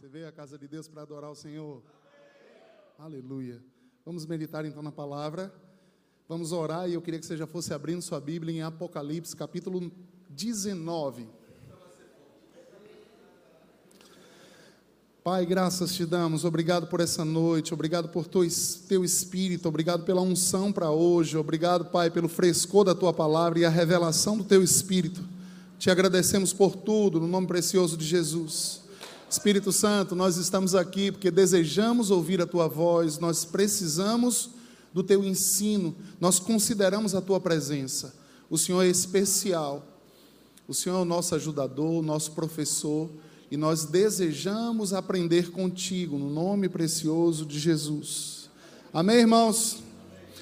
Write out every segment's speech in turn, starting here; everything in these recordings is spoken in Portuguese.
Você veio à casa de Deus para adorar o Senhor? Aleluia. Vamos meditar então na palavra. Vamos orar e eu queria que você já fosse abrindo sua Bíblia em Apocalipse, capítulo 19. Pai, graças te damos, obrigado por essa noite, obrigado por teu Espírito, obrigado pela unção para hoje, obrigado, Pai, pelo frescor da tua palavra e a revelação do teu Espírito. Te agradecemos por tudo, no nome precioso de Jesus. Espírito Santo, nós estamos aqui porque desejamos ouvir a tua voz, nós precisamos do teu ensino, nós consideramos a tua presença. O Senhor é especial, o Senhor é o nosso ajudador, o nosso professor, e nós desejamos aprender contigo, no nome precioso de Jesus. Amém, irmãos?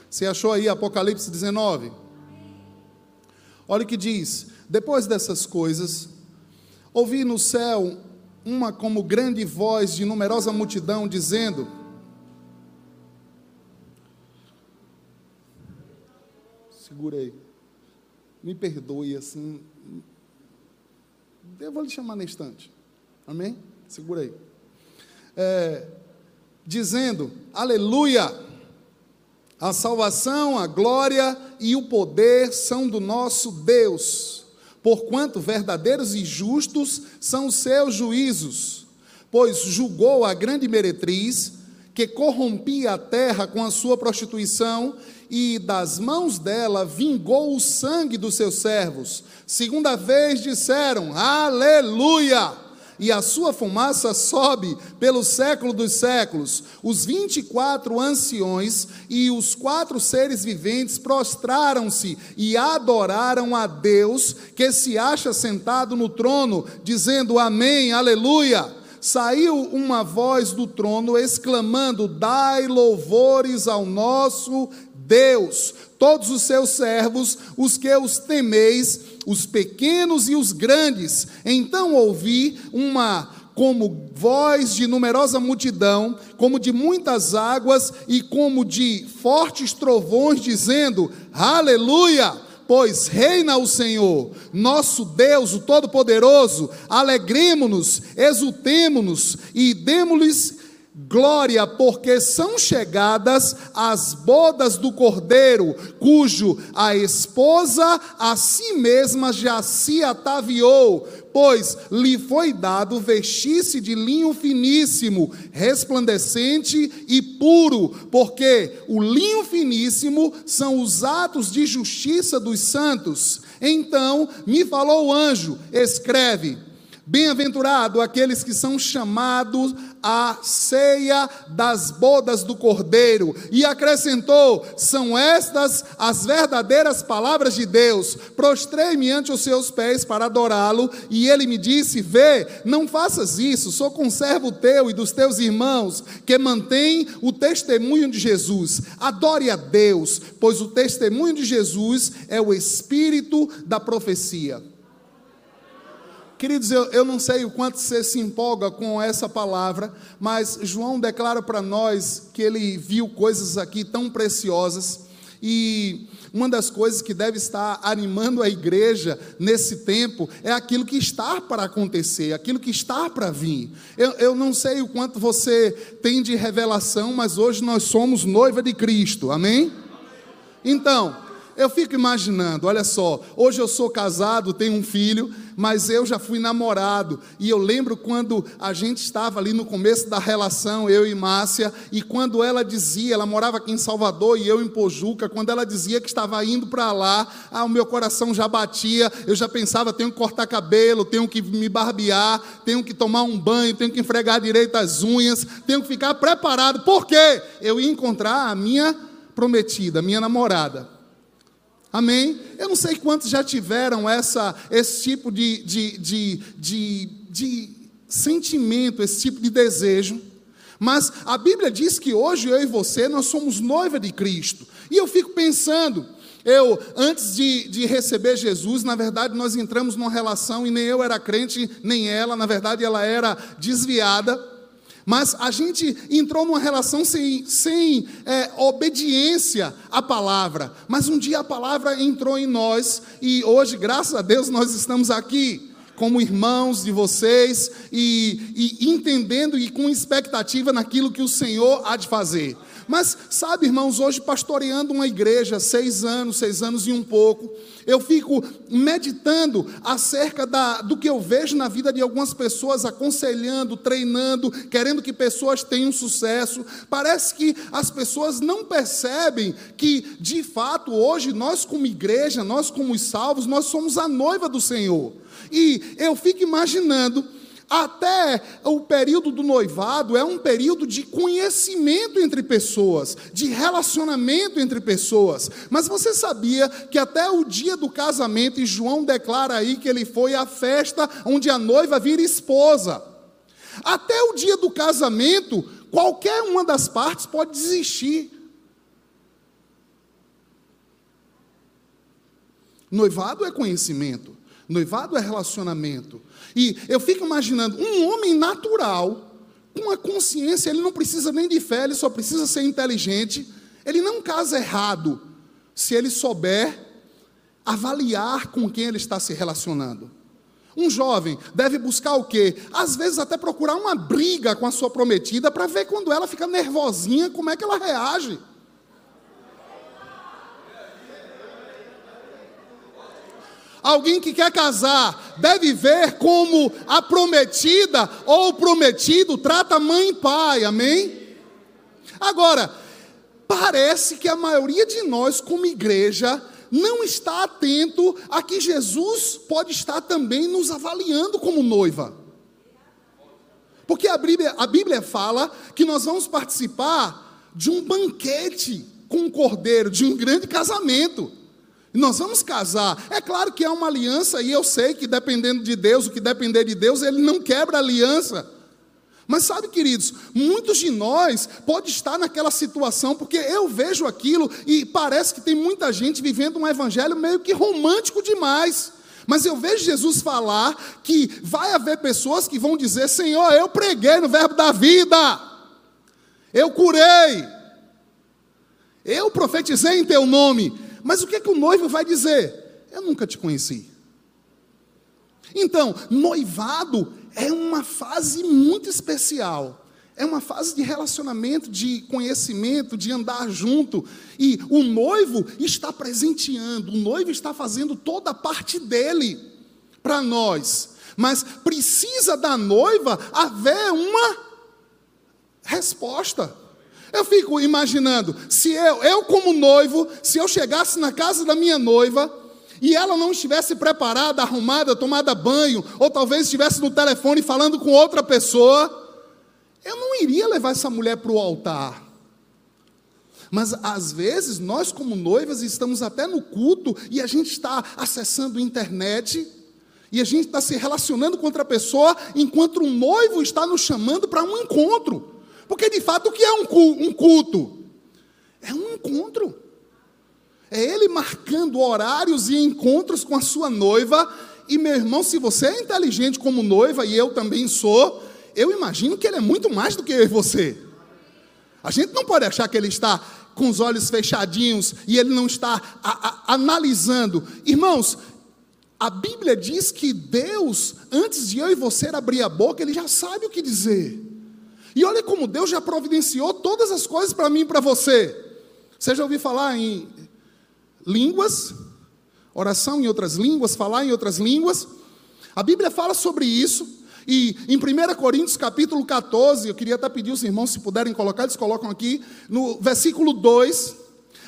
Você achou aí Apocalipse 19? Olha o que diz: depois dessas coisas, ouvi no céu uma como grande voz de numerosa multidão, dizendo: Segurei, me perdoe assim. Eu vou lhe chamar na instante, amém? Segurei. É, dizendo: Aleluia! A salvação, a glória e o poder são do nosso Deus porquanto verdadeiros e justos são os seus juízos, pois julgou a grande meretriz que corrompia a terra com a sua prostituição e das mãos dela vingou o sangue dos seus servos. Segunda vez disseram: Aleluia! E a sua fumaça sobe pelo século dos séculos. Os vinte e quatro anciões e os quatro seres viventes prostraram-se e adoraram a Deus, que se acha sentado no trono, dizendo: Amém, Aleluia. Saiu uma voz do trono exclamando: Dai louvores ao nosso Deus, todos os seus servos, os que os temeis, os pequenos e os grandes. Então ouvi uma como voz de numerosa multidão, como de muitas águas e como de fortes trovões, dizendo: Aleluia! Pois reina o Senhor, nosso Deus, o Todo-Poderoso, alegremos-nos, exultemos-nos e demos-lhes Glória, porque são chegadas as bodas do cordeiro, cujo a esposa a si mesma já se ataviou, pois lhe foi dado vestir-se de linho finíssimo, resplandecente e puro, porque o linho finíssimo são os atos de justiça dos santos. Então me falou o anjo: escreve Bem-aventurado aqueles que são chamados à ceia das bodas do Cordeiro. E acrescentou: são estas as verdadeiras palavras de Deus. Prostrei-me ante os seus pés para adorá-lo, e ele me disse: Vê, não faças isso, sou conservo teu e dos teus irmãos, que mantém o testemunho de Jesus. Adore a Deus, pois o testemunho de Jesus é o espírito da profecia. Queridos, eu, eu não sei o quanto você se empolga com essa palavra, mas João declara para nós que ele viu coisas aqui tão preciosas e uma das coisas que deve estar animando a igreja nesse tempo é aquilo que está para acontecer, aquilo que está para vir. Eu, eu não sei o quanto você tem de revelação, mas hoje nós somos noiva de Cristo, amém? Então, eu fico imaginando, olha só, hoje eu sou casado, tenho um filho, mas eu já fui namorado, e eu lembro quando a gente estava ali no começo da relação, eu e Márcia, e quando ela dizia, ela morava aqui em Salvador e eu em Pojuca, quando ela dizia que estava indo para lá, ah, o meu coração já batia, eu já pensava, tenho que cortar cabelo, tenho que me barbear, tenho que tomar um banho, tenho que enfregar direito as unhas, tenho que ficar preparado, porque eu ia encontrar a minha prometida, a minha namorada. Amém? Eu não sei quantos já tiveram essa, esse tipo de, de, de, de, de sentimento, esse tipo de desejo. Mas a Bíblia diz que hoje eu e você, nós somos noiva de Cristo. E eu fico pensando, eu, antes de, de, receber Jesus, na verdade, nós entramos numa relação e nem eu era crente, nem ela, na verdade, ela era desviada. Mas a gente entrou numa relação sem, sem é, obediência à palavra. Mas um dia a palavra entrou em nós e hoje, graças a Deus, nós estamos aqui. como irmãos de vocês e, e entendendo e com expectativa naquilo que o Senhor há de fazer. Mas, sabe, irmãos, hoje pastoreando uma igreja, seis anos, seis anos e um pouco, eu fico meditando acerca da, do que eu vejo na vida de algumas pessoas, aconselhando, treinando, querendo que pessoas tenham sucesso. Parece que as pessoas não percebem que, de fato, hoje nós, como igreja, nós, como os salvos, nós somos a noiva do Senhor. E eu fico imaginando até o período do noivado é um período de conhecimento entre pessoas, de relacionamento entre pessoas. Mas você sabia que até o dia do casamento, e João declara aí que ele foi à festa onde a noiva vira esposa. Até o dia do casamento, qualquer uma das partes pode desistir. Noivado é conhecimento, noivado é relacionamento. E eu fico imaginando um homem natural, com a consciência, ele não precisa nem de fé, ele só precisa ser inteligente. Ele não casa errado se ele souber avaliar com quem ele está se relacionando. Um jovem deve buscar o quê? Às vezes até procurar uma briga com a sua prometida para ver quando ela fica nervosinha, como é que ela reage. Alguém que quer casar deve ver como a prometida ou o prometido trata mãe e pai, amém? Agora, parece que a maioria de nós, como igreja, não está atento a que Jesus pode estar também nos avaliando como noiva. Porque a Bíblia, a Bíblia fala que nós vamos participar de um banquete com o cordeiro, de um grande casamento. Nós vamos casar. É claro que é uma aliança, e eu sei que dependendo de Deus, o que depender de Deus, Ele não quebra a aliança. Mas sabe, queridos, muitos de nós pode estar naquela situação, porque eu vejo aquilo e parece que tem muita gente vivendo um evangelho meio que romântico demais. Mas eu vejo Jesus falar que vai haver pessoas que vão dizer: Senhor, eu preguei no verbo da vida, eu curei, eu profetizei em teu nome. Mas o que, é que o noivo vai dizer? Eu nunca te conheci. Então, noivado é uma fase muito especial. É uma fase de relacionamento, de conhecimento, de andar junto. E o noivo está presenteando, o noivo está fazendo toda a parte dele para nós. Mas precisa da noiva haver uma resposta. Eu fico imaginando, se eu, eu como noivo, se eu chegasse na casa da minha noiva e ela não estivesse preparada, arrumada, tomada banho, ou talvez estivesse no telefone falando com outra pessoa, eu não iria levar essa mulher para o altar. Mas às vezes nós, como noivas, estamos até no culto e a gente está acessando a internet e a gente está se relacionando com outra pessoa enquanto o noivo está nos chamando para um encontro. Porque de fato o que é um culto? É um encontro. É ele marcando horários e encontros com a sua noiva. E meu irmão, se você é inteligente como noiva, e eu também sou, eu imagino que ele é muito mais do que você. A gente não pode achar que ele está com os olhos fechadinhos e ele não está a, a, analisando. Irmãos, a Bíblia diz que Deus, antes de eu e você abrir a boca, ele já sabe o que dizer. E olha como Deus já providenciou todas as coisas para mim e para você. Você já ouviu falar em línguas, oração em outras línguas, falar em outras línguas? A Bíblia fala sobre isso. E em 1 Coríntios capítulo 14, eu queria até pedir os irmãos se puderem colocar, eles colocam aqui, no versículo 2,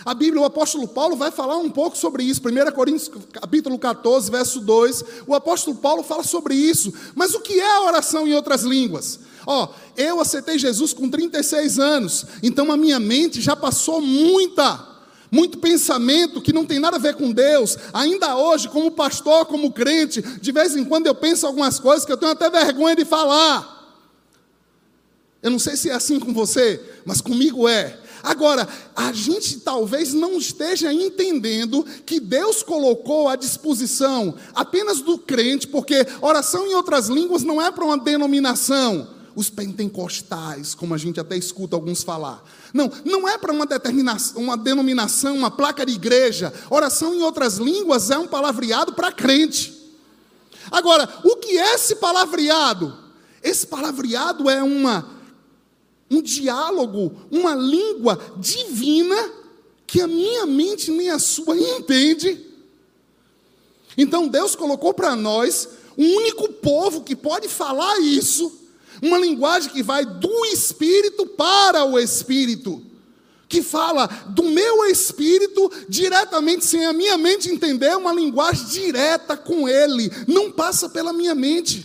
a Bíblia, o apóstolo Paulo vai falar um pouco sobre isso. 1 Coríntios capítulo 14, verso 2, o apóstolo Paulo fala sobre isso. Mas o que é a oração em outras línguas? Ó, eu aceitei Jesus com 36 anos, então a minha mente já passou muita, muito pensamento que não tem nada a ver com Deus. Ainda hoje, como pastor, como crente, de vez em quando eu penso algumas coisas que eu tenho até vergonha de falar. Eu não sei se é assim com você, mas comigo é. Agora, a gente talvez não esteja entendendo que Deus colocou à disposição apenas do crente, porque oração em outras línguas não é para uma denominação os pentecostais, como a gente até escuta alguns falar. Não, não é para uma determinação, uma denominação, uma placa de igreja. Oração em outras línguas é um palavreado para crente. Agora, o que é esse palavreado? Esse palavreado é uma um diálogo, uma língua divina que a minha mente nem a sua entende. Então Deus colocou para nós um único povo que pode falar isso, uma linguagem que vai do espírito para o espírito, que fala do meu espírito diretamente, sem a minha mente entender, uma linguagem direta com ele, não passa pela minha mente.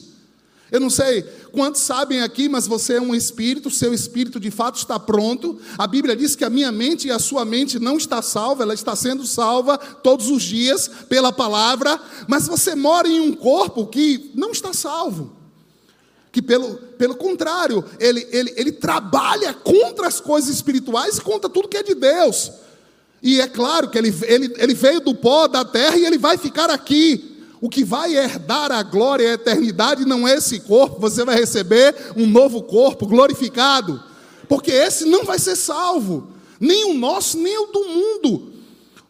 Eu não sei quantos sabem aqui, mas você é um espírito, seu espírito de fato está pronto. A Bíblia diz que a minha mente e a sua mente não está salva, ela está sendo salva todos os dias pela palavra, mas você mora em um corpo que não está salvo. Que pelo, pelo contrário, ele, ele, ele trabalha contra as coisas espirituais e contra tudo que é de Deus. E é claro que ele, ele, ele veio do pó da terra e ele vai ficar aqui o que vai herdar a glória e a eternidade não é esse corpo, você vai receber um novo corpo glorificado, porque esse não vai ser salvo, nem o nosso, nem o do mundo.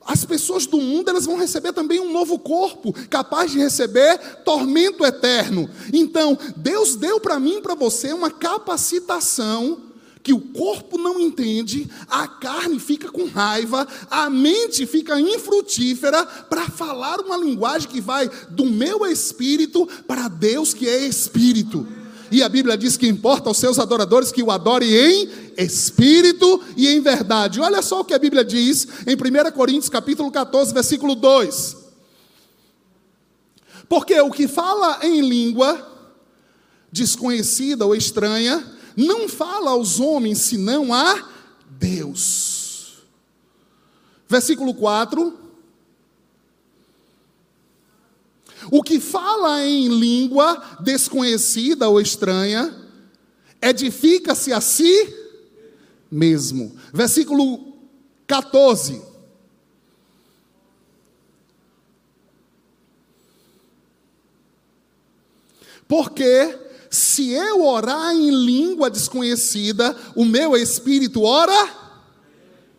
As pessoas do mundo elas vão receber também um novo corpo, capaz de receber tormento eterno. Então, Deus deu para mim e para você uma capacitação que o corpo não entende, a carne fica com raiva, a mente fica infrutífera para falar uma linguagem que vai do meu espírito para Deus que é espírito. E a Bíblia diz que importa aos seus adoradores que o adorem em espírito e em verdade. Olha só o que a Bíblia diz em 1 Coríntios capítulo 14, versículo 2. Porque o que fala em língua desconhecida ou estranha, não fala aos homens senão a Deus. Versículo 4. O que fala em língua desconhecida ou estranha, edifica-se a si mesmo. Versículo 14. Porque se eu orar em língua desconhecida, o meu espírito ora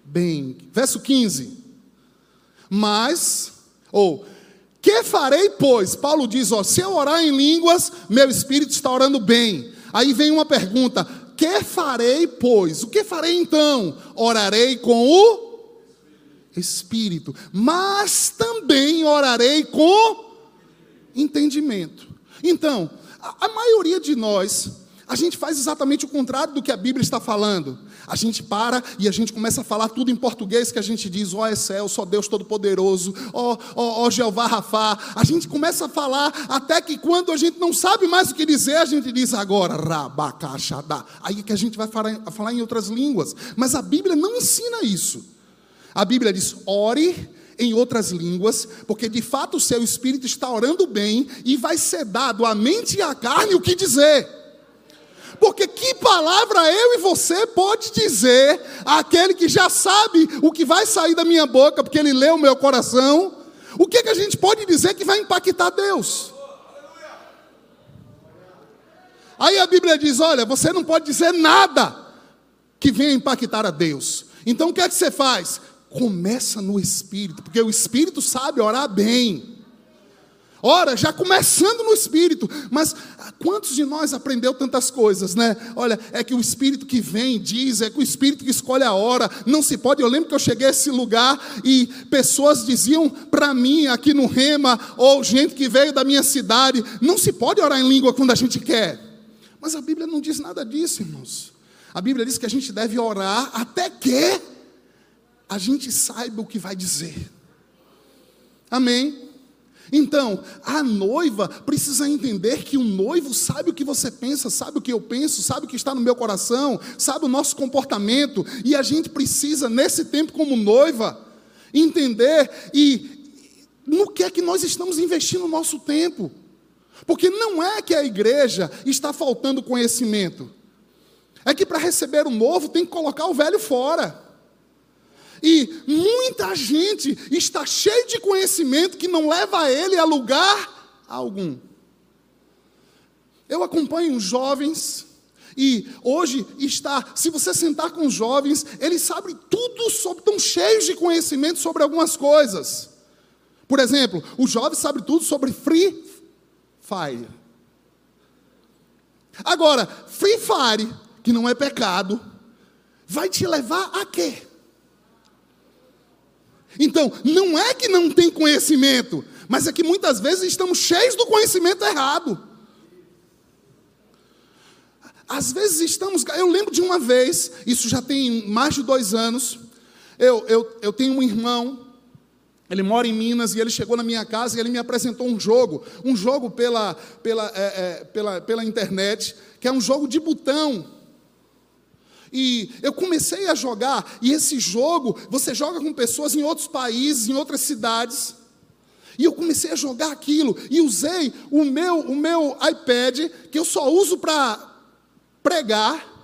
bem. Verso 15. Mas, ou, que farei, pois? Paulo diz: ó, se eu orar em línguas, meu espírito está orando bem. Aí vem uma pergunta: que farei, pois? O que farei então? Orarei com o espírito, mas também orarei com entendimento. Então, a, maioria de nós, a gente faz exatamente o contrário do que a Bíblia está falando. A gente para e a gente começa a falar tudo em português que a gente diz, ó oh, é céu, só Deus Todo-Poderoso, ó, ó Jeová Rafá. A gente começa a falar até que quando a gente não sabe mais o que dizer, a gente diz agora, rabacaxadá. Aí que a gente vai falar, falar em outras línguas. Mas a Bíblia não ensina isso. A Bíblia diz, ore em outras línguas, porque de fato o seu espírito está orando bem e vai ser dado à mente e à carne o que dizer. Porque que palavra eu e você pode dizer àquele que já sabe o que vai sair da minha boca, porque ele leu o meu coração? O que, que a gente pode dizer que vai impactar Deus? Aí a Bíblia diz: olha, você não pode dizer nada que venha impactar a Deus. Então o que é que você faz? Começa no espírito, porque o espírito sabe orar bem. Ora, já começando no espírito, mas quantos de nós aprendeu tantas coisas, né? Olha, é que o espírito que vem diz, é que o espírito que escolhe a hora, não se pode. Eu lembro que eu cheguei a esse lugar e pessoas diziam para mim aqui no Rema, ou gente que veio da minha cidade, não se pode orar em língua quando a gente quer. Mas a Bíblia não diz nada disso, irmãos. A Bíblia diz que a gente deve orar até que a gente saiba o que vai dizer. Amém? Então, a noiva precisa entender que o noivo sabe o que você pensa, sabe o que eu penso, sabe o que está no meu coração, sabe o nosso comportamento, e a gente precisa, nesse tempo como noiva, entender e no que é que nós estamos investindo o nosso tempo. Porque não é que a igreja está faltando conhecimento, é que para receber o novo tem que colocar o velho fora. E muita gente está cheio de conhecimento que não leva ele a lugar algum. Eu acompanho jovens e hoje está, se você sentar com os jovens, eles sabem tudo sobre, estão cheios de conhecimento sobre algumas coisas. Por exemplo, o jovem sabe tudo sobre free Fire. Agora, Free Fire, que não é pecado, vai te levar a quê? Então, não é que não tem conhecimento, mas é que muitas vezes estamos cheios do conhecimento errado. Às vezes estamos. Eu lembro de uma vez, isso já tem mais de dois anos. Eu, eu, eu tenho um irmão, ele mora em Minas e ele chegou na minha casa e ele me apresentou um jogo, um jogo pela, pela, é, é, pela, pela internet, que é um jogo de botão. E eu comecei a jogar, e esse jogo, você joga com pessoas em outros países, em outras cidades. E eu comecei a jogar aquilo, e usei o meu, o meu iPad, que eu só uso para pregar,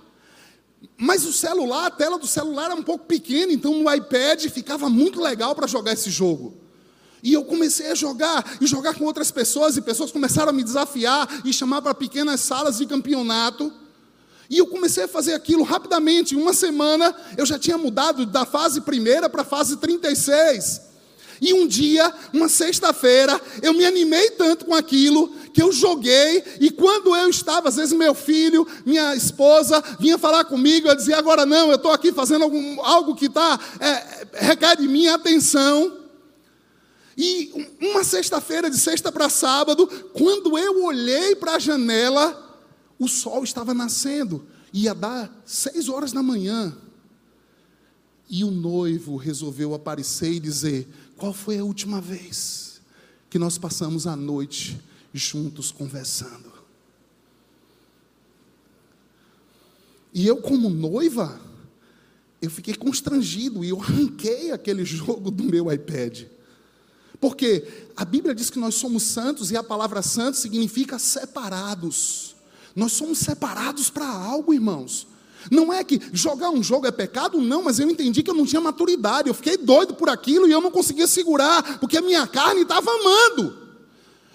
mas o celular, a tela do celular era um pouco pequena, então no iPad ficava muito legal para jogar esse jogo. E eu comecei a jogar, e jogar com outras pessoas, e pessoas começaram a me desafiar e chamar para pequenas salas de campeonato. E eu comecei a fazer aquilo rapidamente. Em uma semana, eu já tinha mudado da fase primeira para a fase 36. E um dia, uma sexta-feira, eu me animei tanto com aquilo que eu joguei. E quando eu estava, às vezes meu filho, minha esposa, vinha falar comigo, eu dizia: agora não, eu estou aqui fazendo algum, algo que tá, é, requer de minha atenção. E uma sexta-feira, de sexta para sábado, quando eu olhei para a janela, o sol estava nascendo, ia dar seis horas da manhã. E o noivo resolveu aparecer e dizer: Qual foi a última vez que nós passamos a noite juntos conversando? E eu, como noiva, eu fiquei constrangido e eu arranquei aquele jogo do meu iPad. Porque a Bíblia diz que nós somos santos e a palavra santo significa separados. Nós somos separados para algo, irmãos. Não é que jogar um jogo é pecado, não, mas eu entendi que eu não tinha maturidade. Eu fiquei doido por aquilo e eu não conseguia segurar, porque a minha carne estava amando.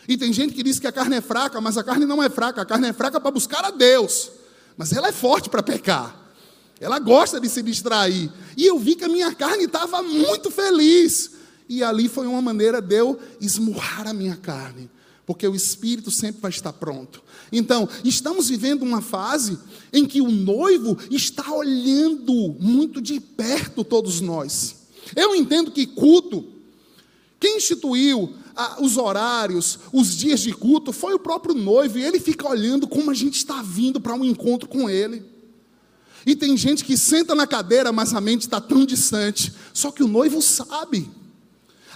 E tem gente que diz que a carne é fraca, mas a carne não é fraca. A carne é fraca para buscar a Deus, mas ela é forte para pecar. Ela gosta de se distrair. E eu vi que a minha carne estava muito feliz. E ali foi uma maneira de eu esmurrar a minha carne porque o espírito sempre vai estar pronto. Então, estamos vivendo uma fase em que o noivo está olhando muito de perto todos nós. Eu entendo que culto, quem instituiu ah, os horários, os dias de culto, foi o próprio noivo, e ele fica olhando como a gente está vindo para um encontro com ele. E tem gente que senta na cadeira, mas a mente está tão distante. Só que o noivo sabe.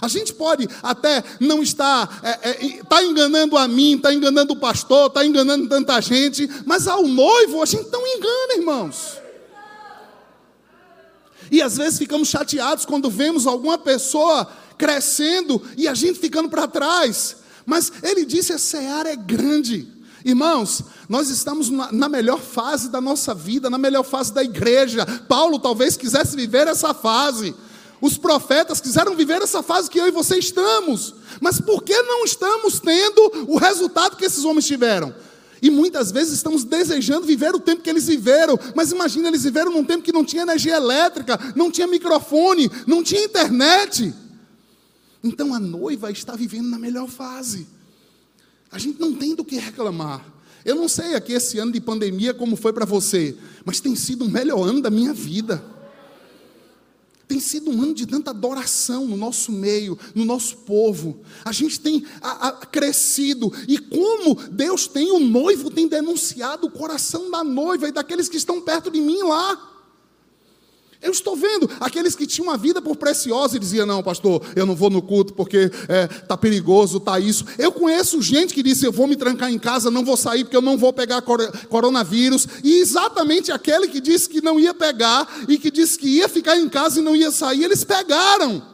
A gente pode até não estar, é, é, tá enganando a mim, está enganando o pastor, está enganando tanta gente, mas ao noivo a gente não engana, irmãos. E às vezes ficamos chateados quando vemos alguma pessoa crescendo e a gente ficando para trás. Mas ele disse: a seara é grande. Irmãos, nós estamos na, na, melhor fase da nossa vida, na melhor fase da igreja. Paulo talvez quisesse viver essa fase. Os profetas quiseram viver essa fase que eu e você estamos, mas por que não estamos tendo o resultado que esses homens tiveram? E muitas vezes estamos desejando viver o tempo que eles viveram, mas imagina, eles viveram num tempo que não tinha energia elétrica, não tinha microfone, não tinha internet. Então a noiva está vivendo na melhor fase. A gente não tem do que reclamar. Eu não sei aqui esse ano de pandemia como foi para você, mas tem sido o melhor ano da minha vida. Tem sido um ano de tanta adoração no nosso meio, no nosso povo. A gente tem a, a, crescido. E como Deus tem, o noivo tem denunciado o coração da noiva e daqueles que estão perto de mim lá. Eu estou vendo aqueles que tinham a vida por preciosa e diziam: Não, pastor, eu não vou no culto porque está é, tá perigoso, está isso. Eu conheço gente que disse: Eu vou me trancar em casa, não vou sair porque eu não vou pegar coronavírus. E exatamente aquele que disse que não ia pegar e que disse que ia ficar em casa e não ia sair, eles pegaram.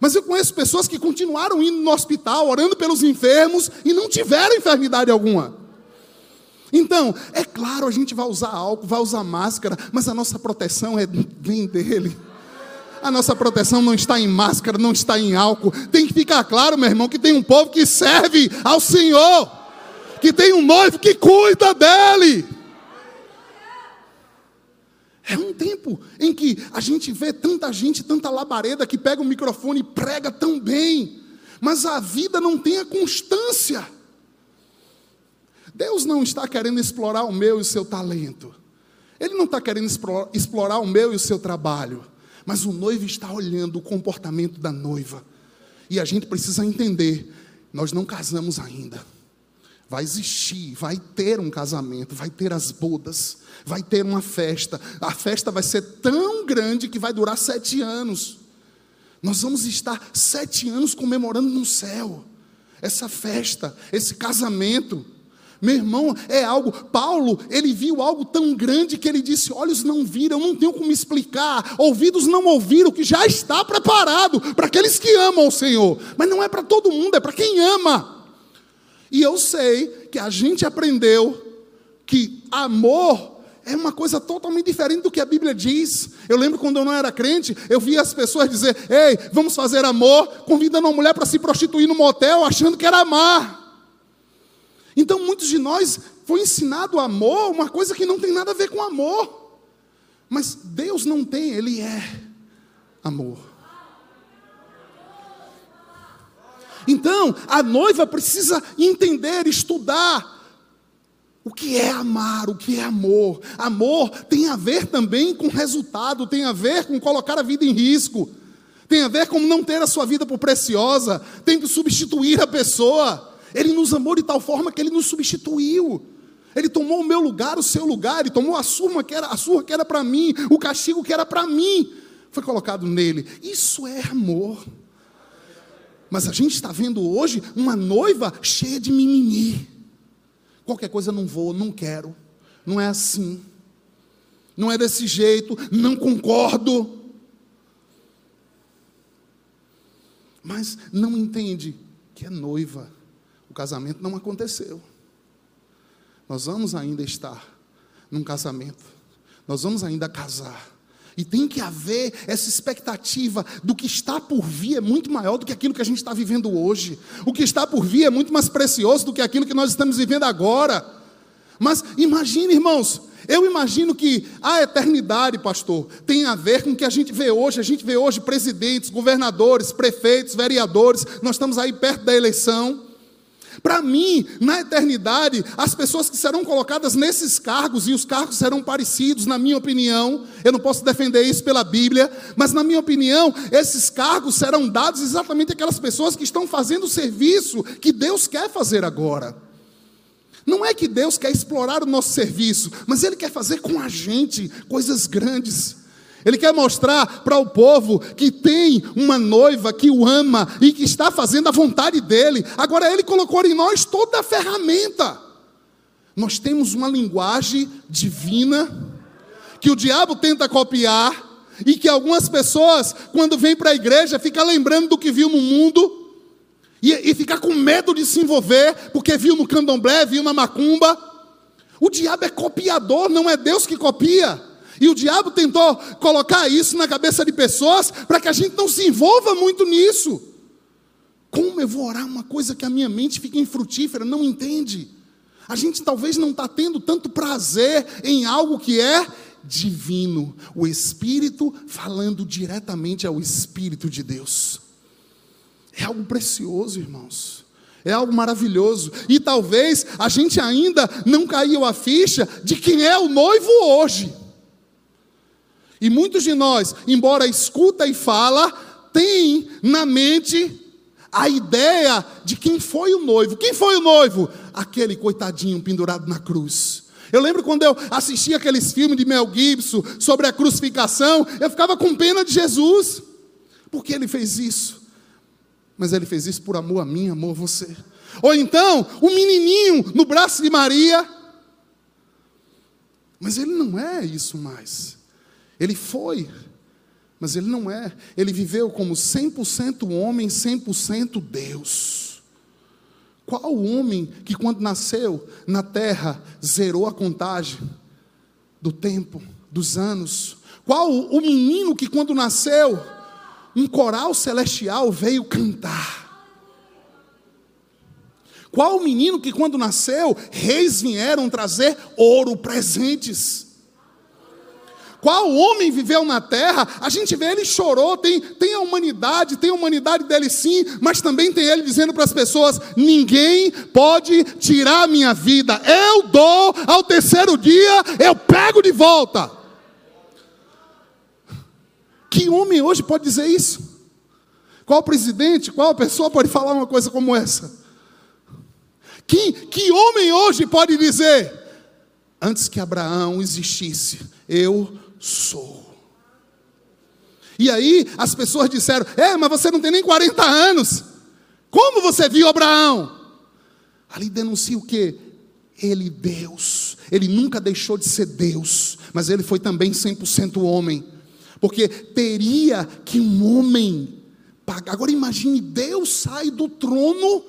Mas eu conheço pessoas que continuaram indo no hospital, orando pelos enfermos e não tiveram enfermidade alguma. Então, é claro, a gente vai usar álcool, vai usar máscara, mas a nossa proteção é, vem dele. A nossa proteção não está em máscara, não está em álcool. Tem que ficar claro, meu irmão, que tem um povo que serve ao Senhor, que tem um noivo que cuida dele. É um tempo em que a gente vê tanta gente, tanta labareda que pega o microfone e prega tão bem, mas a vida não tem a constância. Deus não está querendo explorar o meu e o seu talento. Ele não está querendo explorar o meu e o seu trabalho. Mas o noivo está olhando o comportamento da noiva. E a gente precisa entender: nós não casamos ainda. Vai existir, vai ter um casamento, vai ter as bodas, vai ter uma festa. A festa vai ser tão grande que vai durar sete anos. Nós vamos estar sete anos comemorando no céu essa festa, esse casamento. Meu irmão, é algo. Paulo, ele viu algo tão grande que ele disse: Olhos não viram, não tenho como explicar, ouvidos não ouviram, que já está preparado para aqueles que amam o Senhor. Mas não é para todo mundo, é para quem ama. E eu sei que a gente aprendeu que amor é uma coisa totalmente diferente do que a Bíblia diz. Eu lembro quando eu não era crente, eu via as pessoas dizer: Ei, vamos fazer amor, convidando uma mulher para se prostituir no motel, achando que era amar. Então, muitos de nós foi ensinado amor, uma coisa que não tem nada a ver com amor. Mas Deus não tem, Ele é amor. Então, a noiva precisa entender, estudar o que é amar, o que é amor. Amor tem a ver também com resultado, tem a ver com colocar a vida em risco, tem a ver com não ter a sua vida por preciosa, tem que substituir a pessoa. Ele nos amou de tal forma que ele nos substituiu. Ele tomou o meu lugar, o seu lugar, ele tomou a surra que era a surra que era para mim, o castigo que era para mim, foi colocado nele. Isso é amor. Mas a gente está vendo hoje uma noiva cheia de mimimi. Qualquer coisa não vou, não quero. Não é assim. Não é desse jeito, não concordo. Mas não entende que é noiva casamento não aconteceu. Nós vamos ainda estar num casamento. Nós vamos ainda casar. E tem que haver essa expectativa do que está por vir é muito maior do que aquilo que a gente está vivendo hoje. O que está por vir é muito mais precioso do que aquilo que nós estamos vivendo agora. Mas imagine, irmãos, eu imagino que a eternidade, pastor, tem a ver com o que a gente vê hoje. A gente vê hoje presidentes, governadores, prefeitos, vereadores. Nós estamos aí perto da eleição. Para mim, na eternidade, as pessoas que serão colocadas nesses cargos, e os cargos serão parecidos, na minha opinião, eu não posso defender isso pela Bíblia, mas na minha opinião, esses cargos serão dados exatamente àquelas pessoas que estão fazendo o serviço que Deus quer fazer agora. Não é que Deus quer explorar o nosso serviço, mas Ele quer fazer com a gente coisas grandes. Ele quer mostrar para o povo que tem uma noiva que o ama e que está fazendo a vontade dele. Agora, ele colocou em nós toda a ferramenta. Nós temos uma linguagem divina que o diabo tenta copiar e que algumas pessoas, quando vêm para a igreja, ficam lembrando do que viu no mundo e, e fica com medo de se envolver porque viu no candomblé, viu na macumba. O diabo é copiador, não é Deus que copia. E o diabo tentou colocar isso na cabeça de pessoas para que a gente não se envolva muito nisso. Como eu vou orar uma coisa que a minha mente fica infrutífera, não entende? A gente talvez não está tendo tanto prazer em algo que é divino, o Espírito falando diretamente ao Espírito de Deus. É algo precioso, irmãos. É algo maravilhoso. E talvez a gente ainda não caiu a ficha de quem é o noivo hoje. E muitos de nós, embora escuta e fala, tem na mente a ideia de quem foi o noivo. Quem foi o noivo? Aquele coitadinho pendurado na cruz. Eu lembro quando eu assistia aqueles filmes de Mel Gibson sobre a crucificação, eu ficava com pena de Jesus. Porque ele fez isso? Mas ele fez isso por amor a mim, amor a você. Ou então, o um menininho no braço de Maria. Mas ele não é isso mais. Ele foi, mas ele não é. Ele viveu como 100% homem, 100% Deus. Qual o homem que, quando nasceu na terra, zerou a contagem do tempo, dos anos? Qual o menino que, quando nasceu, um coral celestial veio cantar? Qual o menino que, quando nasceu, reis vieram trazer ouro, presentes? Qual homem viveu na terra, a gente vê ele chorou, tem, tem a humanidade, tem a humanidade dele sim, mas também tem ele dizendo para as pessoas: ninguém pode tirar a minha vida, eu dou ao terceiro dia, eu pego de volta. Que homem hoje pode dizer isso? Qual presidente, qual pessoa pode falar uma coisa como essa? Que, que homem hoje pode dizer, antes que Abraão existisse, eu sou? E aí as pessoas disseram: É, mas você não tem nem 40 anos. Como você viu Abraão? Ali denuncia o que? Ele, Deus. Ele nunca deixou de ser Deus, mas ele foi também 100% homem. Porque teria que um homem pagar. Agora imagine: Deus sai do trono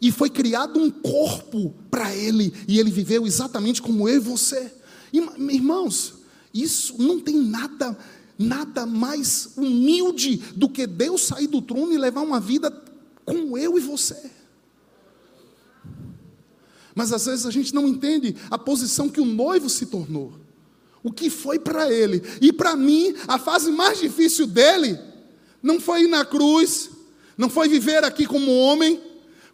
e foi criado um corpo para ele, e ele viveu exatamente como eu e você. Irmãos, isso não tem nada, nada mais humilde do que Deus sair do trono e levar uma vida como eu e você. Mas às vezes a gente não entende a posição que o noivo se tornou, o que foi para ele, e para mim, a fase mais difícil dele, não foi ir na cruz, não foi viver aqui como homem,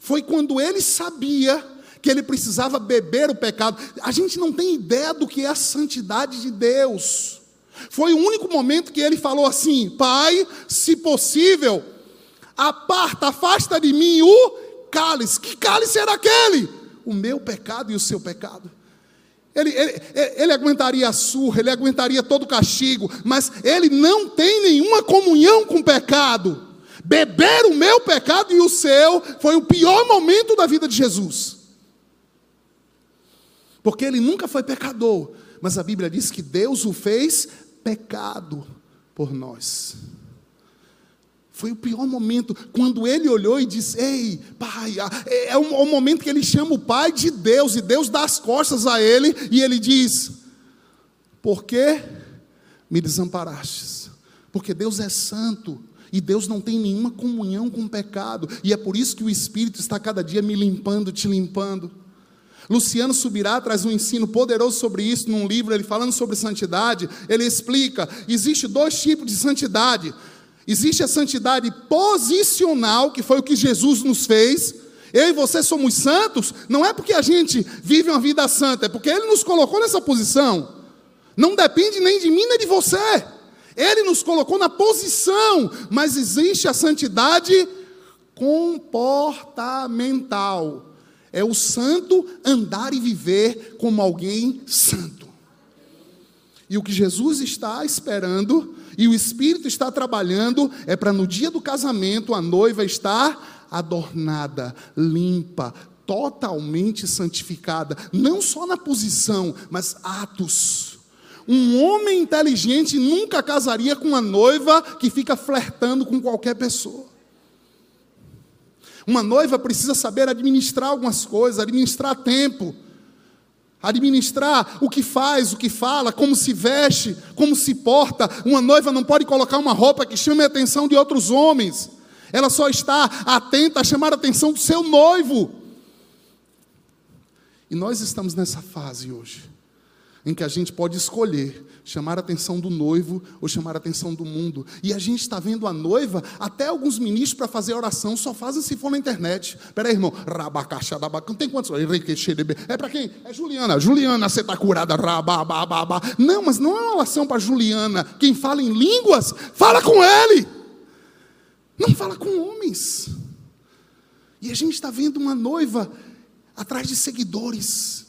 foi quando ele sabia que ele precisava beber o pecado. A gente não tem ideia do que é a santidade de Deus. Foi o único momento que ele falou assim: Pai, se possível, aparta, afasta de mim o cálice. Que cálice era aquele? O meu pecado e o seu pecado. Ele, ele, ele, aguentaria a surra, ele aguentaria todo o castigo, mas ele não tem nenhuma comunhão com o pecado. Beber o meu pecado e o seu foi o pior momento da vida de Jesus. Porque ele nunca foi pecador, mas a Bíblia diz que Deus o fez pecado por nós. Foi o pior momento, quando ele olhou e disse: Ei, pai, é, é o, o momento que ele chama o pai de Deus, e Deus dá as costas a ele, e ele diz: Por que me desamparastes? Porque Deus é santo, e Deus não tem nenhuma comunhão com o pecado, e é por isso que o Espírito está cada dia me limpando, te limpando. Luciano Subirá traz um ensino poderoso sobre isso num livro, ele falando sobre santidade, ele explica: existe dois tipos de santidade. Existe a santidade posicional, que foi o que Jesus nos fez. Eu e você somos santos, não é porque a gente vive uma vida santa, é porque Ele nos colocou nessa posição. Não depende nem de mim nem de você. Ele nos colocou na posição, mas existe a santidade comportamental. É o santo andar e viver como alguém santo. E o que Jesus está esperando e o Espírito está trabalhando é para no dia do casamento a noiva estar adornada, limpa, totalmente santificada, não só na posição, mas atos. Um homem inteligente nunca casaria com uma noiva que fica flertando com qualquer pessoa. Uma noiva precisa saber administrar algumas coisas, administrar tempo, administrar o que faz, o que fala, como se veste, como se porta. Uma noiva não pode colocar uma roupa que chame a atenção de outros homens. Ela só está atenta a chamar a atenção do seu noivo. E nós estamos nessa fase hoje em que a gente pode escolher chamar a atenção do noivo ou chamar a atenção do mundo. E a gente está vendo a noiva, até alguns ministros para fazer oração só fazem se for na internet. Peraí, irmão, rabacaxa, não tem quantos? É para quem? É Juliana. Juliana, você está curada, rababababa. Não, mas não é uma oração para Juliana. Quem fala em línguas, fala com ele. Não fala com homens. E a gente está vendo uma noiva atrás de seguidores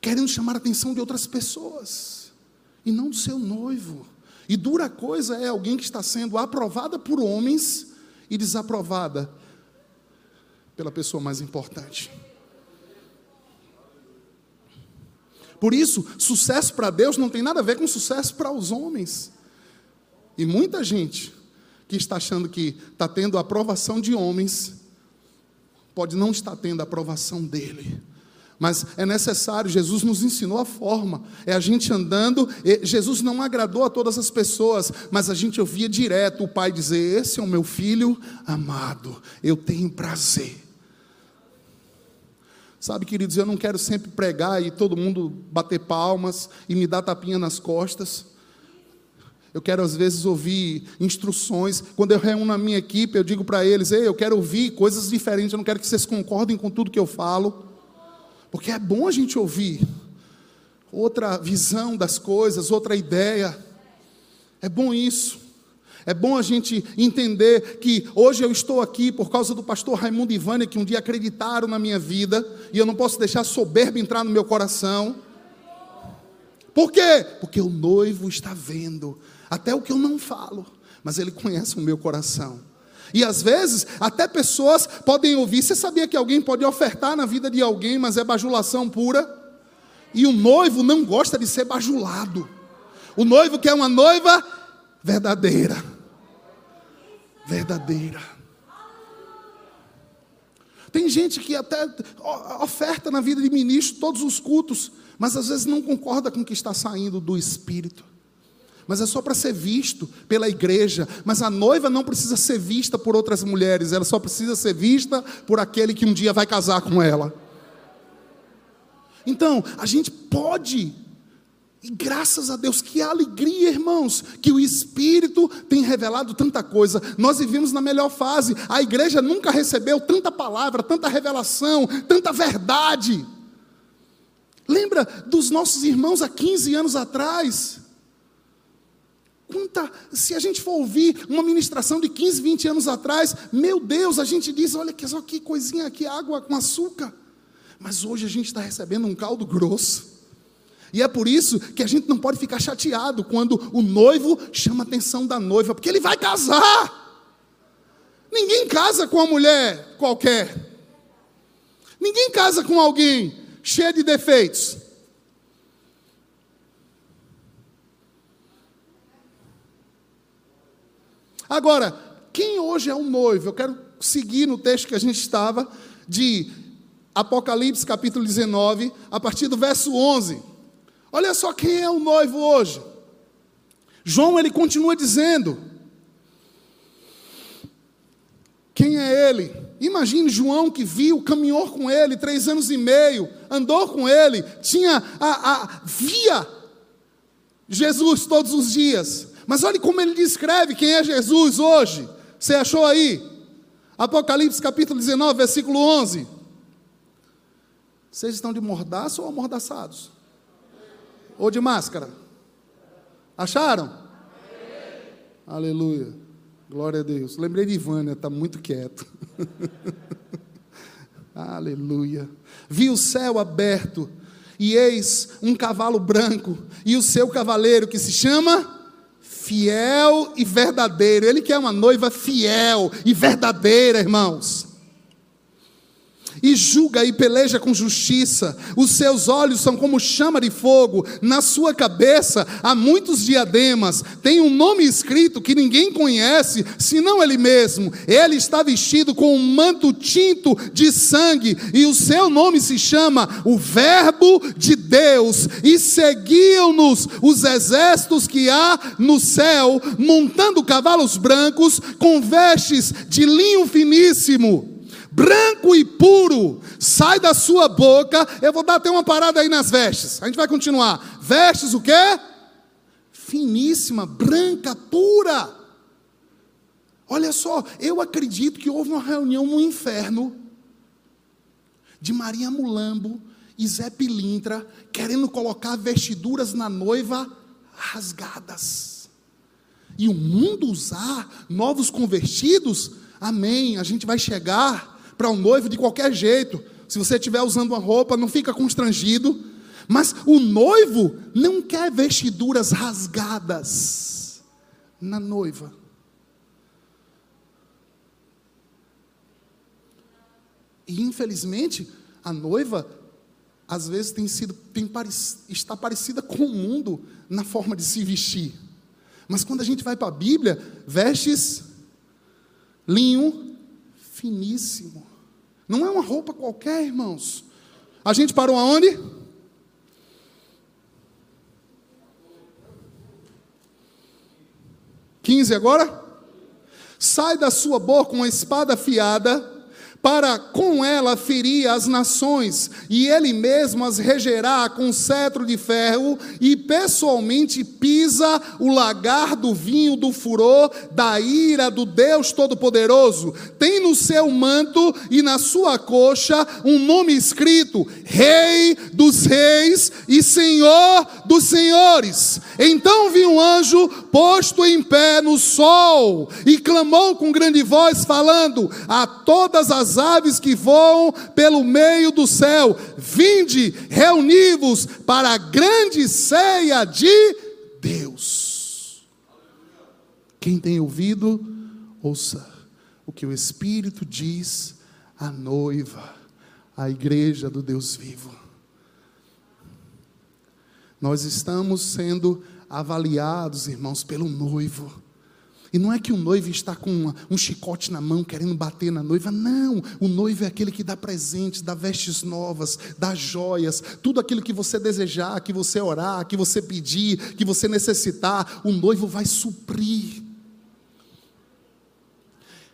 querendo chamar a atenção de outras pessoas, e não do seu noivo. E dura coisa é alguém que está sendo aprovada por homens e desaprovada pela pessoa mais importante. Por isso, sucesso para Deus não tem nada a ver com sucesso para os homens. E muita gente que está achando que está tendo a aprovação de homens, pode não estar tendo a aprovação dele. Mas é necessário, Jesus nos ensinou a forma, é a gente andando. Jesus não agradou a todas as pessoas, mas a gente ouvia direto o pai dizer: Esse é o meu filho amado, eu tenho prazer. Sabe, queridos, eu não quero sempre pregar e todo mundo bater palmas e me dar tapinha nas costas, Eu quero às vezes ouvir instruções. Quando eu reúno a minha equipe, eu digo para eles: Ei, eu quero ouvir coisas diferentes. Eu não quero que vocês concordem com tudo que eu falo. Porque é bom a gente ouvir outra visão das coisas, outra ideia. É bom isso. É bom a gente entender que hoje eu estou aqui por causa do pastor Raimundo Ivânia, que um dia acreditaram na minha vida, e eu não posso deixar soberba entrar no meu coração. Por quê? Porque o noivo está vendo até o que eu não falo, mas ele conhece o meu coração. E às vezes, até pessoas podem ouvir. Você sabia que alguém pode ofertar na vida de alguém, mas é bajulação pura? E o noivo não gosta de ser bajulado. O noivo quer uma noiva verdadeira. Verdadeira. Tem gente que até oferta na vida de ministro todos os cultos, mas às vezes não concorda com o que está saindo do espírito mas é só para ser visto pela igreja. Mas a noiva não precisa ser vista por outras mulheres, ela só precisa ser vista por aquele que um dia vai casar com ela. Então, a gente pode, e graças a Deus, que alegria, irmãos, que o Espírito tem revelado tanta coisa. Nós vivemos na melhor fase, a igreja nunca recebeu tanta palavra, tanta revelação, tanta verdade. Lembra dos nossos irmãos há 15 anos atrás? Quanta, se a gente for ouvir uma ministração de 15, 20 anos atrás, meu Deus, a gente diz: olha que só que coisinha aqui, água com açúcar. Mas hoje a gente está recebendo um caldo grosso. E é por isso que a gente não pode ficar chateado quando o noivo chama a atenção da noiva, porque ele vai casar. Ninguém casa com uma mulher qualquer. Ninguém casa com alguém cheio de defeitos. Agora, quem hoje é um noivo? Eu quero seguir no texto que a gente estava, de Apocalipse capítulo 19, a partir do verso 11. Olha só quem é o noivo hoje. João ele continua dizendo: Quem é ele? Imagine João que viu, caminhou com ele três anos e meio, andou com ele, tinha a, a via Jesus todos os dias. Mas olhe como ele descreve quem é Jesus hoje. Você achou aí? Apocalipse capítulo 19, versículo 11. Vocês estão de mordaço ou amordaçados? Ou de máscara? Acharam? Aleluia. Glória a Deus. Lembrei de Ivânia, está muito quieto. Aleluia. Vi o céu aberto, e eis um cavalo branco, e o seu cavaleiro que se chama fiel e verdadeiro. Ele quer uma noiva fiel e verdadeira, irmãos e julga e peleja com justiça. Os seus olhos são como chama de fogo, na sua cabeça há muitos diademas. Tem um nome escrito que ninguém conhece, senão ele mesmo. Ele está vestido com um manto tinto de sangue, e o seu nome se chama o Verbo de Deus. E seguiam-nos os exércitos que há no céu, montando cavalos brancos com vestes de linho finíssimo branco e puro, sai da sua boca. Eu vou dar até uma parada aí nas vestes. A gente vai continuar. Vestes o quê? Finíssima, branca, pura. Olha só, eu acredito que houve uma reunião no inferno de Maria Mulambo e Zé Pilintra querendo colocar vestiduras na noiva rasgadas. E o mundo usar novos convertidos, amém. A gente vai chegar para um noivo de qualquer jeito. Se você estiver usando uma roupa, não fica constrangido. Mas o noivo não quer vestiduras rasgadas na noiva. E infelizmente, a noiva às vezes tem sido tem está parecida com o mundo na forma de se vestir. Mas quando a gente vai para a Bíblia, vestes linho finíssimo. Não é uma roupa qualquer, irmãos. A gente parou aonde? Quinze agora? Sai da sua boca uma espada afiada para com ela ferir as nações, e ele mesmo as regerá com cetro de ferro, e pessoalmente pisa o lagar do vinho do furor, da ira do Deus Todo-Poderoso. Tem no seu manto e na sua coxa um nome escrito: Rei dos Reis e Senhor dos Senhores. Então viu um anjo posto em pé no sol, e clamou com grande voz, falando a todas as aves que voam pelo meio do céu: Vinde, reuni-vos para a grande ceia de Deus. Quem tem ouvido, ouça o que o Espírito diz à noiva, à igreja do Deus vivo. Nós estamos sendo avaliados, irmãos, pelo noivo. E não é que o noivo está com uma, um chicote na mão querendo bater na noiva, não. O noivo é aquele que dá presentes, dá vestes novas, dá joias, tudo aquilo que você desejar, que você orar, que você pedir, que você necessitar, o noivo vai suprir.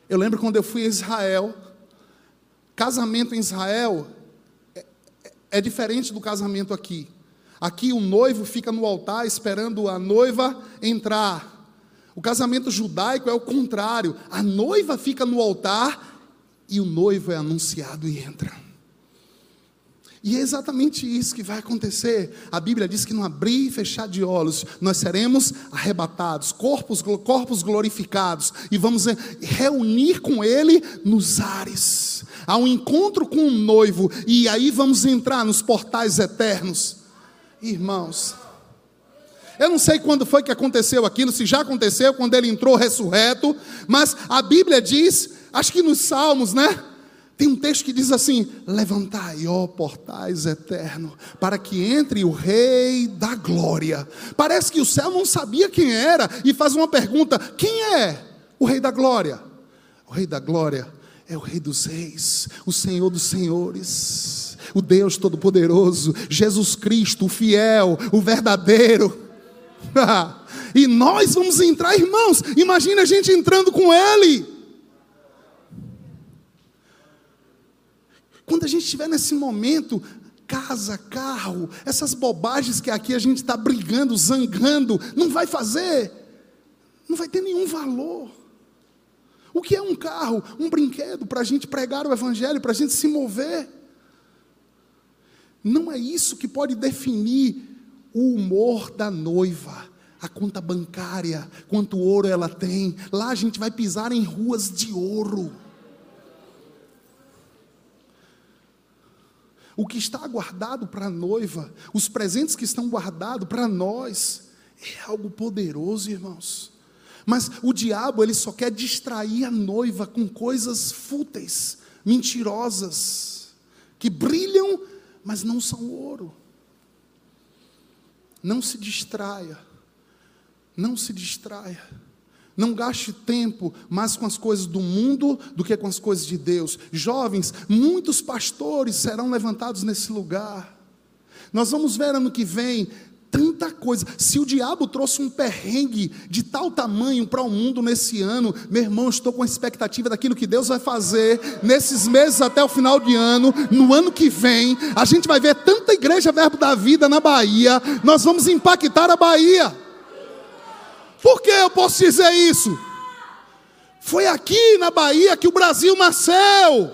Eu lembro quando eu fui a Israel, casamento em Israel é, é, é diferente do casamento aqui. Aqui o noivo fica no altar esperando a noiva entrar. O casamento judaico é o contrário. A noiva fica no altar e o noivo é anunciado e entra. E é exatamente isso que vai acontecer. A Bíblia diz que no abrir e fechar de olhos, nós seremos arrebatados, corpos, corpos glorificados, e vamos reunir com Ele nos ares. Há um encontro com o noivo, e aí vamos entrar nos portais eternos. Irmãos, eu não sei quando foi que aconteceu aquilo, se já aconteceu, quando ele entrou ressurreto, mas a Bíblia diz, acho que nos Salmos, né? Tem um texto que diz assim: Levantai, ó portais eterno, para que entre o Rei da Glória. Parece que o céu não sabia quem era e faz uma pergunta: Quem é o Rei da Glória? O Rei da Glória é o Rei dos Reis, o Senhor dos Senhores, o Deus Todo-Poderoso, Jesus Cristo, o fiel, o verdadeiro. e nós vamos entrar, irmãos. Imagina a gente entrando com Ele. Quando a gente estiver nesse momento, casa, carro, essas bobagens que aqui a gente está brigando, zangando, não vai fazer, não vai ter nenhum valor. O que é um carro? Um brinquedo para a gente pregar o Evangelho, para a gente se mover. Não é isso que pode definir o humor da noiva, a conta bancária, quanto ouro ela tem. Lá a gente vai pisar em ruas de ouro. O que está guardado para a noiva, os presentes que estão guardados para nós, é algo poderoso, irmãos. Mas o diabo, ele só quer distrair a noiva com coisas fúteis, mentirosas, que brilham, mas não são ouro. Não se distraia. Não se distraia. Não gaste tempo mais com as coisas do mundo do que com as coisas de Deus. Jovens, muitos pastores serão levantados nesse lugar. Nós vamos ver ano que vem tanta coisa. Se o diabo trouxe um perrengue de tal tamanho para o mundo nesse ano, meu irmão, estou com a expectativa daquilo que Deus vai fazer nesses meses até o final de ano. No ano que vem, a gente vai ver tanta igreja Verbo da Vida na Bahia. Nós vamos impactar a Bahia. Por que eu posso dizer isso? Foi aqui na Bahia que o Brasil nasceu.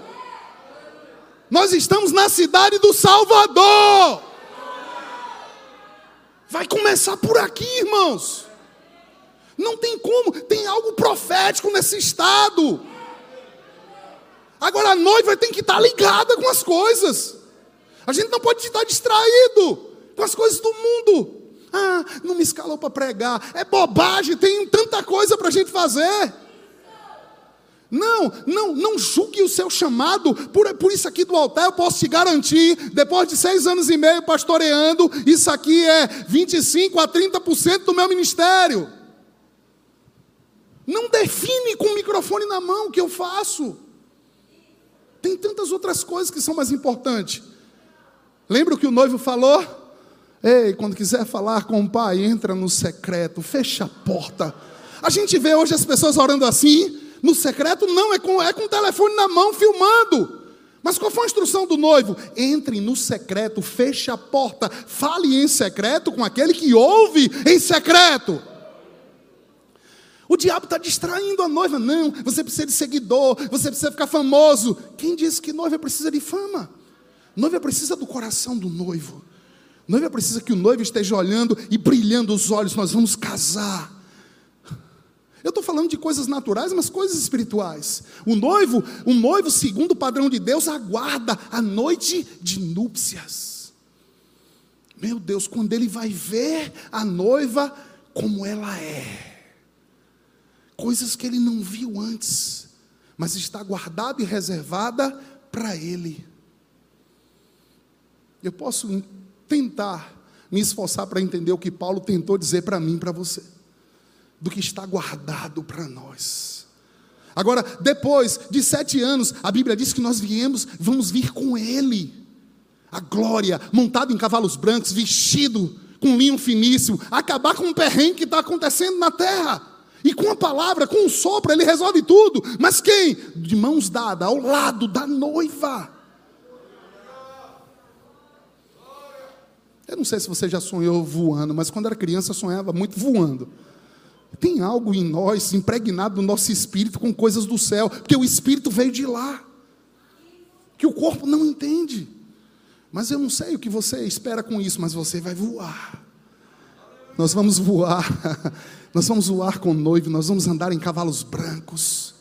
Nós estamos na cidade do Salvador. Vai começar por aqui, irmãos. Não tem como, tem algo profético nesse estado. Agora a noiva tem que estar ligada com as coisas. A gente não pode estar distraído com as coisas do mundo. Ah, não me escalou para pregar. É bobagem, tem tanta coisa para a gente fazer. Não, não, não julgue o seu chamado, por, por isso aqui do altar eu posso te garantir, depois de seis anos e meio pastoreando, isso aqui é 25 a 30% do meu ministério. Não define com o microfone na mão o que eu faço. Tem tantas outras coisas que são mais importantes. Lembra o que o noivo falou? Ei, quando quiser falar com o pai, entra no secreto, fecha a porta. A gente vê hoje as pessoas orando assim, no secreto? Não, é com, é com o telefone na mão, filmando. Mas qual foi a instrução do noivo? Entre no secreto, feche a porta, fale em secreto com aquele que ouve em secreto. O diabo está distraindo a noiva. Não, você precisa de seguidor, você precisa ficar famoso. Quem disse que noiva precisa de fama? Noiva precisa do coração do noivo. Noiva precisa que o noivo esteja olhando e brilhando os olhos. Nós vamos casar. Eu estou falando de coisas naturais, mas coisas espirituais. O noivo, o noivo, segundo o padrão de Deus, aguarda a noite de núpcias. Meu Deus, quando ele vai ver a noiva como ela é. Coisas que ele não viu antes, mas está guardada e reservada para ele. Eu posso tentar me esforçar para entender o que Paulo tentou dizer para mim, para você do que está guardado para nós. Agora, depois de sete anos, a Bíblia diz que nós viemos, vamos vir com Ele. A glória, montado em cavalos brancos, vestido com linho finíssimo, acabar com o perrengue que está acontecendo na terra. E com a palavra, com o sopro, ele resolve tudo. Mas quem? De mãos dadas, ao lado da noiva. Eu não sei se você já sonhou voando, mas quando era criança eu sonhava muito voando. Tem algo em nós, impregnado no nosso espírito, com coisas do céu, porque o espírito veio de lá, que o corpo não entende. Mas eu não sei o que você espera com isso, mas você vai voar. Nós vamos voar, nós vamos voar com o noivo, nós vamos andar em cavalos brancos.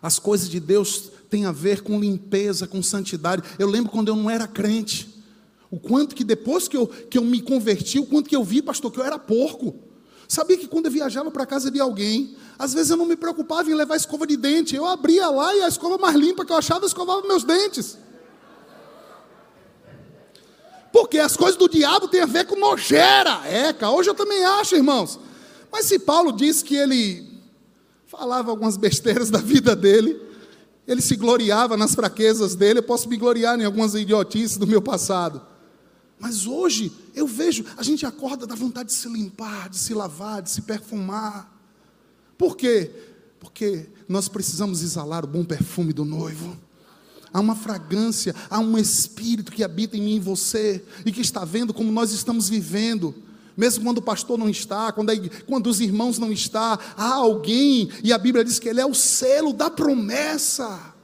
As coisas de Deus têm a ver com limpeza, com santidade. Eu lembro quando eu não era crente. O quanto que depois que eu, que eu me converti, o quanto que eu vi, pastor, que eu era porco. Sabia que quando eu viajava para a casa de alguém, às vezes eu não me preocupava em levar escova de dente. Eu abria lá e a escova mais limpa que eu achava, escovava meus dentes. Porque as coisas do diabo têm a ver com nojeira. Eca, hoje eu também acho, irmãos. Mas se Paulo disse que ele falava algumas besteiras da vida dele, ele se gloriava nas fraquezas dele, eu posso me gloriar em algumas idiotices do meu passado. Mas hoje eu vejo, a gente acorda da vontade de se limpar, de se lavar, de se perfumar. Por quê? Porque nós precisamos exalar o bom perfume do noivo. Há uma fragrância, há um espírito que habita em mim e você, e que está vendo como nós estamos vivendo. Mesmo quando o pastor não está, quando, quando os irmãos não estão, há alguém, e a Bíblia diz que ele é o selo da promessa.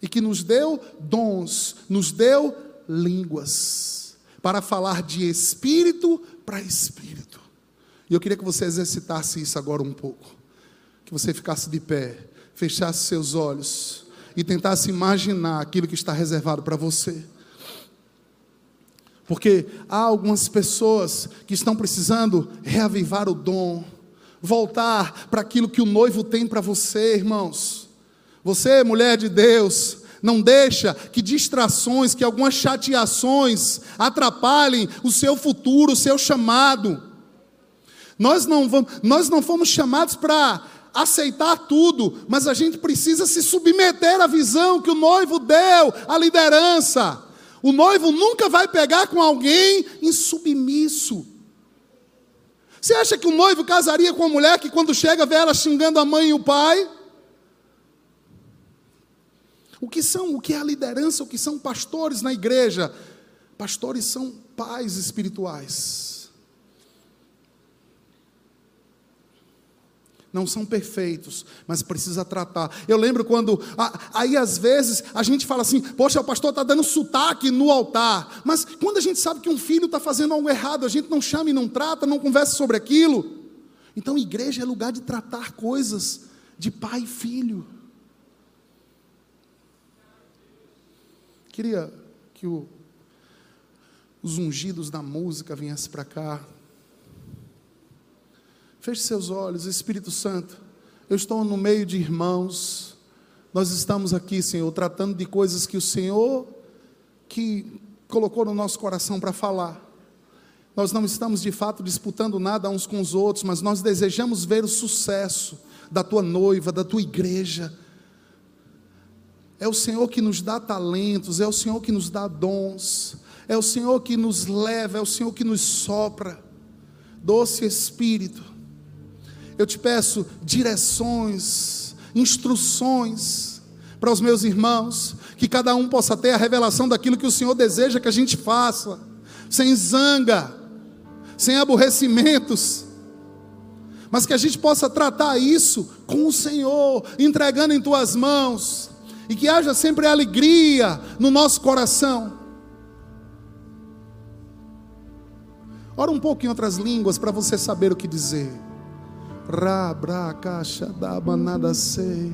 E que nos deu dons, nos deu línguas, para falar de espírito para espírito. E eu queria que você exercitasse isso agora um pouco, que você ficasse de pé, fechasse seus olhos e tentasse imaginar aquilo que está reservado para você. Porque há algumas pessoas que estão precisando reavivar o dom, voltar para aquilo que o noivo tem para você, irmãos. Você, mulher de Deus, não deixa que distrações, que algumas chateações atrapalhem o seu futuro, o seu chamado. Nós não, vamos, nós não fomos chamados para aceitar tudo, mas a gente precisa se submeter à visão que o noivo deu, à liderança. O noivo nunca vai pegar com alguém insubmisso. Você acha que o noivo casaria com uma mulher que quando chega vê ela xingando a mãe e o pai? O que são, o que é a liderança, o que são pastores na igreja? Pastores são pais espirituais. Não são perfeitos, mas precisa tratar. Eu lembro quando, aí às vezes a gente fala assim: Poxa, o pastor está dando sotaque no altar. Mas quando a gente sabe que um filho está fazendo algo errado, a gente não chama e não trata, não conversa sobre aquilo. Então, igreja é lugar de tratar coisas de pai e filho. Queria que o, os ungidos da música viessem para cá. Feche seus olhos, Espírito Santo. Eu estou no meio de irmãos. Nós estamos aqui, Senhor, tratando de coisas que o Senhor que colocou no nosso coração para falar. Nós não estamos de fato disputando nada uns com os outros, mas nós desejamos ver o sucesso da tua noiva, da tua igreja é o Senhor que nos dá talentos, é o Senhor que nos dá dons, É o Senhor que nos leva, é o Senhor que nos sopra. Doce Espírito, eu te peço direções, instruções para os meus irmãos, que cada um possa ter a revelação daquilo que o Senhor deseja que a gente faça, sem zanga, sem aborrecimentos, mas que a gente possa tratar isso com o Senhor, entregando em tuas mãos, e que haja sempre alegria no nosso coração. Ora um pouco em outras línguas para você saber o que dizer. Ra, bra, caixa, da banada sei.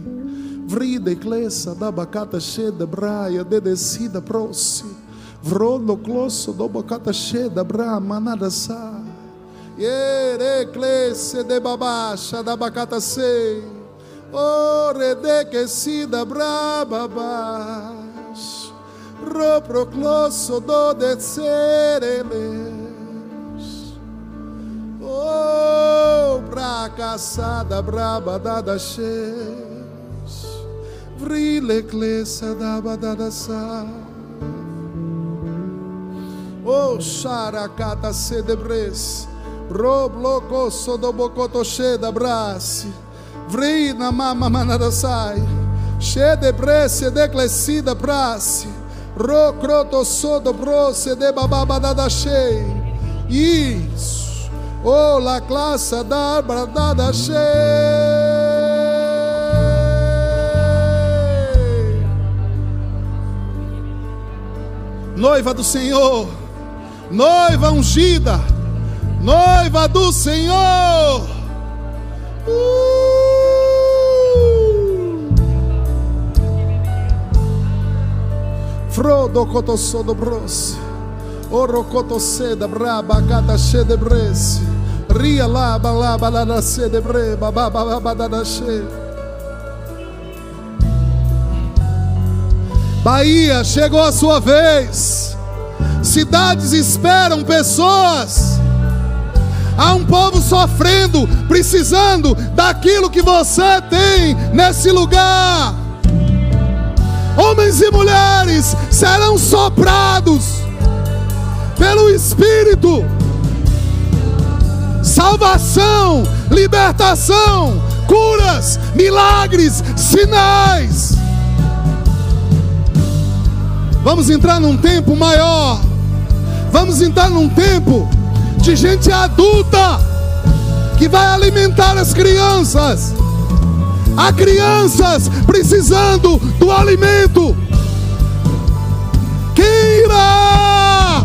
Vrida, iglesia, da bacata cheda, braia, dedecida, prosse. Vrodo, closso, do bacata cheda, bra, manada sa. Yere, iglesia, de babacha, da bacata sei. Ore, de quesida, bra, babas. Ro, proclosso, do descerele. Oh, pra caçada braba dada cheis, vrile clessa da badada sa. Oh, characata cedebres, robloco sodobocoto da brace, vrina mama manada sai, chedebrece declecida brace, rocroto sodo broce de bababada chei. Isso. Oh, la classe da bradada cheia. Noiva do Senhor, noiva ungida, noiva do Senhor. Uh! Frodo cotosodo bros, oro cotoseda braba cata de bresse. Ria lá, balá, balada, cedebre, babá, babá, badada, che. Bahia, chegou a sua vez. Cidades esperam pessoas. Há um povo sofrendo, precisando daquilo que você tem nesse lugar. Homens e mulheres serão soprados pelo Espírito salvação, libertação, curas, milagres, sinais. Vamos entrar num tempo maior. Vamos entrar num tempo de gente adulta que vai alimentar as crianças. Há crianças precisando do alimento. Quem irá?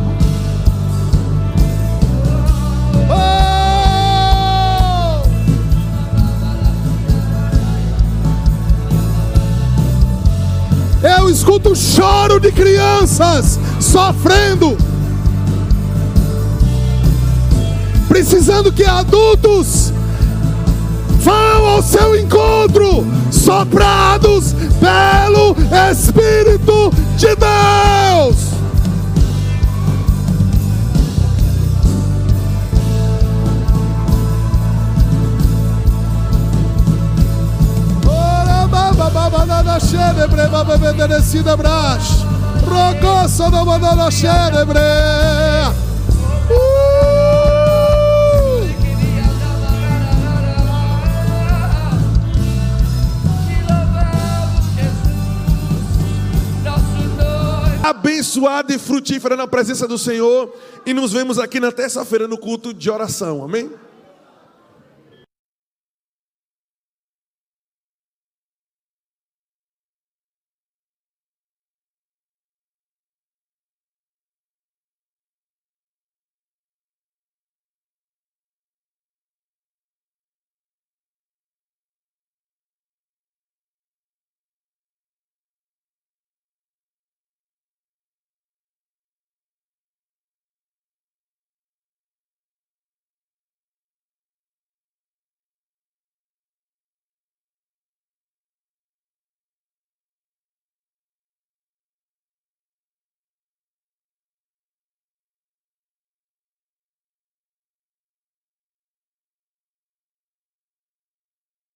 Oh! Eu escuto o choro de crianças sofrendo, precisando que adultos vão ao seu encontro, soprados pelo Espírito de Deus. banana xerebre, baba descida brás. Rocoça da banana xerebre. Abençoada e frutífera na presença do Senhor. E nos vemos aqui na terça-feira no culto de oração. Amém?